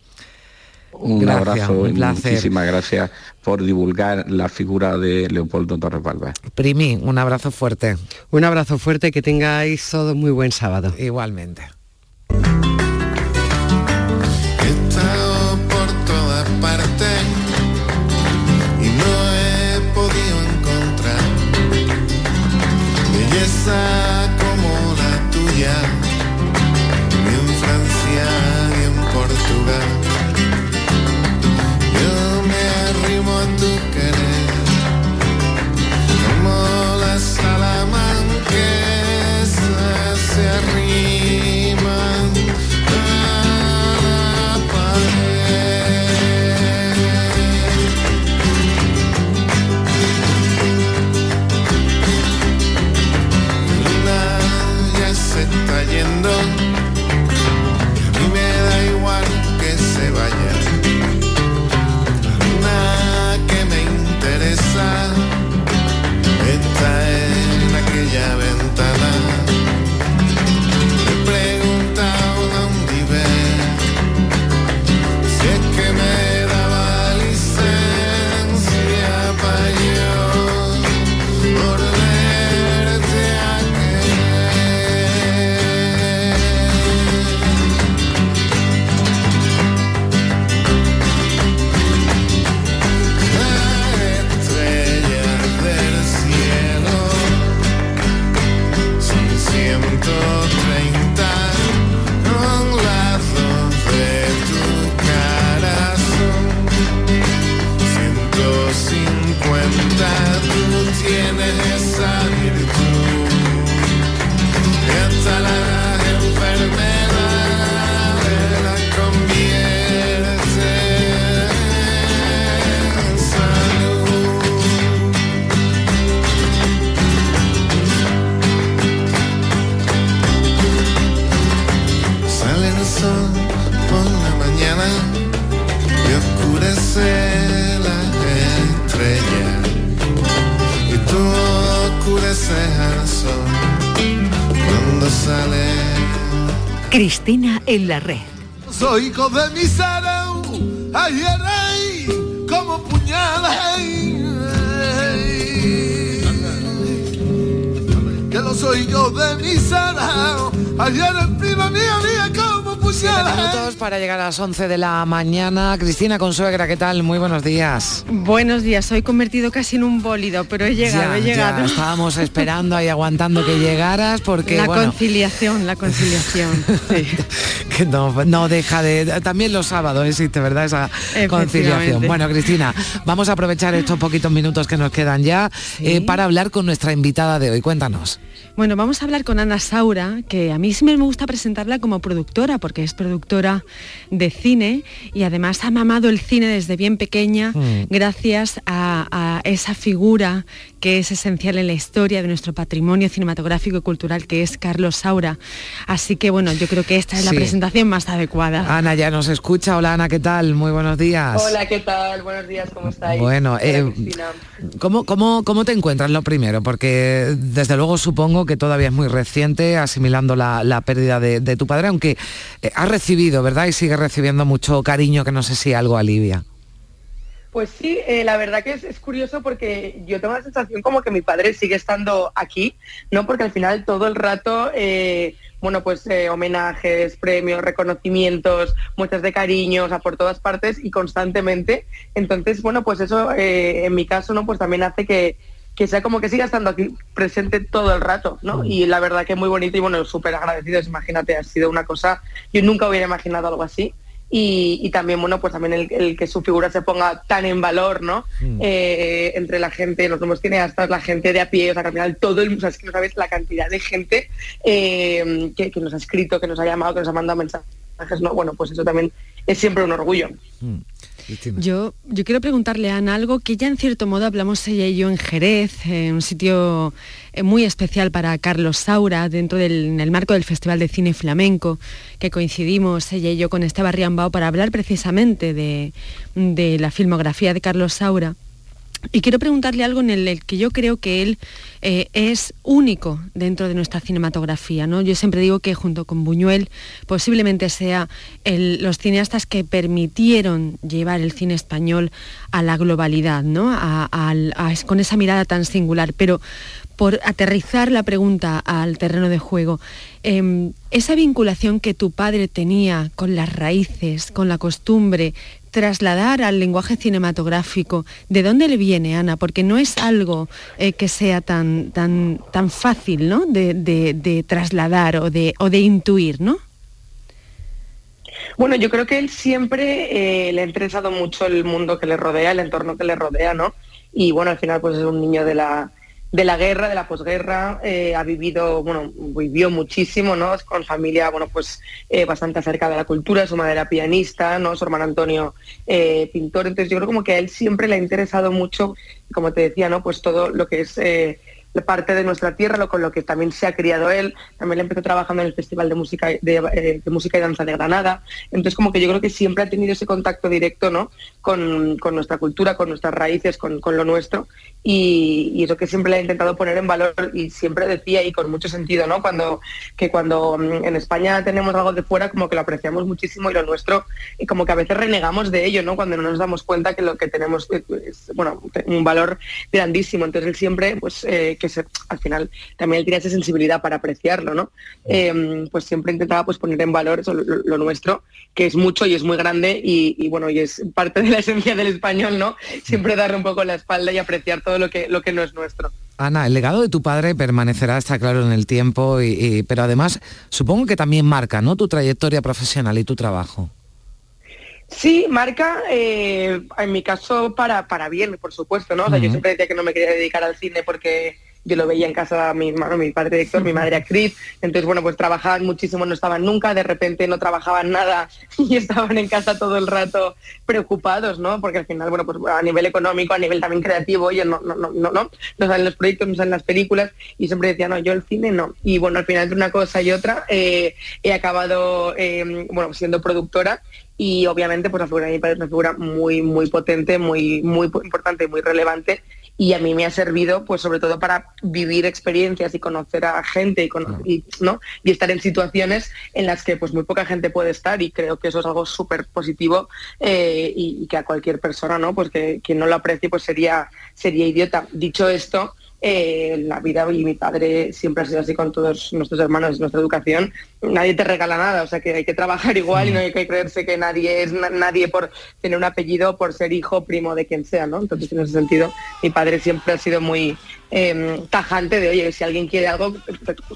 Un Gracias, abrazo un y placer. muchísimas gracias por divulgar la figura de Leopoldo Torres Balbás. Primi, un abrazo fuerte. Un abrazo fuerte, que tengáis todo muy buen sábado. Igualmente. En la red. Soy hijo de mi sarau, ayer rey, como puñales. Que los soy yo de mi sarau, ayer en prima mía, mía, como Siete minutos para llegar a las 11 de la mañana. Cristina Consuegra, ¿qué tal? Muy buenos días. Buenos días, soy convertido casi en un bólido, pero he llegado, Ya, he llegado. ya, estábamos esperando ahí aguantando que llegaras porque la bueno, conciliación, la conciliación. sí. Que no, no deja de también los sábados existe verdad esa conciliación. Bueno Cristina vamos a aprovechar estos poquitos minutos que nos quedan ya eh, para hablar con nuestra invitada de hoy. Cuéntanos. Bueno, vamos a hablar con Ana Saura, que a mí siempre me gusta presentarla como productora, porque es productora de cine y además ha mamado el cine desde bien pequeña Mm. gracias a, a esa figura que es esencial en la historia de nuestro patrimonio cinematográfico y cultural, que es Carlos Saura. Así que bueno, yo creo que esta es la Sí. presentación más adecuada. Ana ya nos escucha hola Ana qué tal muy buenos días Hola, ¿qué tal? Buenos días, ¿cómo estáis? Bueno, Hola, eh. ¿Cómo, cómo, ¿Cómo te encuentras lo primero? Porque desde luego supongo que todavía es muy reciente asimilando la, la pérdida de, de tu padre, aunque eh, has recibido, ¿verdad? Y sigue recibiendo mucho cariño que no sé si algo alivia. Pues sí, eh, la verdad que es, es curioso porque yo tengo la sensación como que mi padre sigue estando aquí, ¿no? Porque al final todo el rato, eh, bueno, pues eh, homenajes, premios, reconocimientos, muestras de cariño, o sea, por todas partes y constantemente. Entonces, bueno, pues eso en mi caso, ¿no? Pues también hace que, que sea como que siga estando aquí presente todo el rato, ¿no? Y la verdad que muy bonito y bueno, súper agradecidos, imagínate, ha sido una cosa, yo nunca hubiera imaginado algo así. Y, y también, bueno, pues también el, el que su figura se ponga tan en valor, ¿no? Mm. Eh, entre la gente, los nuevos cineastas, la gente de a pie, o sea, que al final todo el mundo, es que no sabes la cantidad de gente eh, que, que nos ha escrito, que nos ha llamado, que nos ha mandado mensajes, ¿no? Bueno, pues eso también es siempre un orgullo. Yo, yo quiero preguntarle a Ana algo que ya en cierto modo hablamos ella y yo en Jerez, en un sitio eh, muy especial para Carlos Saura, dentro del en el marco del Festival de Cine Flamenco, que coincidimos ella y yo con Esteban Riambao para hablar precisamente de la filmografía de Carlos Saura. Y quiero preguntarle algo en el, que yo creo que él eh, es único dentro de nuestra cinematografía. ¿no? Yo siempre digo que junto con Buñuel posiblemente sea los cineastas que permitieron llevar el cine español a la globalidad, ¿no? Con esa mirada tan singular. Pero por aterrizar la pregunta al terreno de juego, em, esa vinculación que tu padre tenía con las raíces, con la costumbre, trasladar al lenguaje cinematográfico, ¿de dónde le viene, Ana? Porque no es algo eh, que sea tan, tan, tan fácil ¿no? de, de- trasladar o de, o de intuir, ¿no? Bueno, yo creo que él siempre eh, le ha interesado mucho el mundo que le rodea, el entorno que le rodea, ¿no? Y bueno, al final pues es un niño de la, de la guerra, de la posguerra, eh, ha vivido, bueno, vivió muchísimo, ¿no? Con familia, bueno, pues eh, bastante acerca de la cultura, su madre era pianista, ¿no? Su hermano Antonio eh, pintor, entonces yo creo como que a él siempre le ha interesado mucho, como te decía, ¿no? Pues todo lo que es... eh, parte de nuestra tierra, lo con lo que también se ha criado él. También empezó trabajando en el Festival de Música de, eh, de Música y Danza de Granada. Entonces, como que yo creo que siempre ha tenido ese contacto directo ¿no? con, con nuestra cultura, con nuestras raíces, con, con lo nuestro. Y, eso que siempre le ha intentado poner en valor y siempre decía y con mucho sentido, ¿no? Cuando, que cuando mm, en España tenemos algo de fuera, como que lo apreciamos muchísimo y lo nuestro, y como que a veces renegamos de ello, ¿no? Cuando no nos damos cuenta que lo que tenemos es, bueno, un valor grandísimo. Entonces él siempre, pues, eh, que se, al final también él tenía esa sensibilidad para apreciarlo, ¿no? Eh, pues siempre intentaba pues poner en valor eso, lo, lo nuestro, que es mucho y es muy grande y, y, bueno, y es parte de la esencia del español, ¿no? Siempre darle un poco la espalda y apreciar todo lo que, lo que no es nuestro. Ana, el legado de tu padre permanecerá, está claro, en el tiempo, y, y- pero además supongo que también marca ¿no? tu trayectoria profesional y tu trabajo. Sí, marca, eh, en mi caso, para, para bien, por supuesto, ¿no? O sea, yo siempre decía que no me quería dedicar al cine porque yo lo veía en casa mi hermano, mi padre director, mi madre actriz, entonces, bueno, pues trabajaban muchísimo, no estaban nunca, de repente no trabajaban nada y estaban en casa todo el rato preocupados, ¿no? Porque al final, bueno, pues a nivel económico, a nivel también creativo, oye, no, no, no, no, no, no salen los proyectos, no salen las películas, y siempre decía, no, yo el cine no. Y bueno, al final entre una cosa y otra, eh, he acabado, eh, bueno, siendo productora y obviamente pues la figura de mi padre es una figura muy muy potente muy muy importante muy relevante y a mí me ha servido pues sobre todo para vivir experiencias y conocer a gente y, cono- y, no y estar en situaciones en las que pues muy poca gente puede estar y creo que eso es algo súper positivo eh, y, y que a cualquier persona no pues que quien no lo aprecie pues sería sería idiota. Dicho esto eh, la vida y mi padre siempre ha sido así con todos nuestros hermanos, nuestra educación, nadie te regala nada, o sea que hay que trabajar igual y no hay que creerse que nadie es nadie por tener un apellido, por ser hijo, primo de quien sea, ¿no? Entonces en ese sentido mi padre siempre ha sido muy em, tajante de, oye, si alguien quiere algo,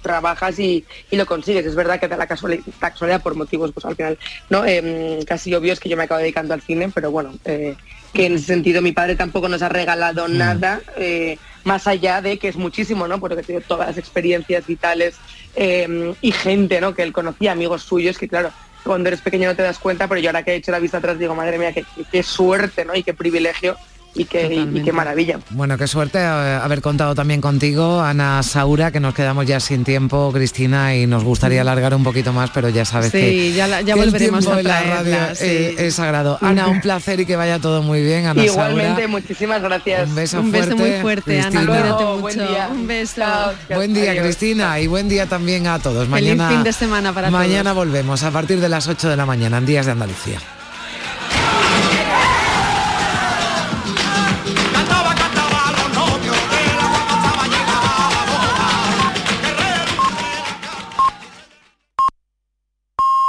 trabajas y, lo consigues. Es verdad que da la casualidad, por motivos, pues al final, ¿no? Em, casi obvios que yo me acabo dedicando al cine, pero bueno, eh, que en ese sentido mi padre tampoco nos ha regalado mm. nada, eh, más allá de que es muchísimo, ¿no? Porque tiene todas las experiencias vitales em, y gente, ¿no? Que él conocía, amigos suyos, que claro, cuando eres pequeño no te das cuenta, pero yo ahora que he hecho la vista atrás digo, madre mía, qué, qué suerte, ¿no? Y qué privilegio y qué, qué, maravilla. Bueno, qué suerte eh, haber contado también contigo, Ana Saura, que nos quedamos ya sin tiempo, Cristina, y nos gustaría alargar un poquito más, pero ya sabes que, ya, ya volveremos a la radio es, sagrado. Ana, un placer y que vaya todo muy bien. Ana Igualmente, muchísimas gracias. Un beso, un beso muy fuerte, Ana. Cuídate mucho. Buen día. Un beso. buen día, Cristina, y buen día también a todos. Mañana, fin de semana para Mañana volvemos a partir de las 8 de la mañana en Días de Andalucía.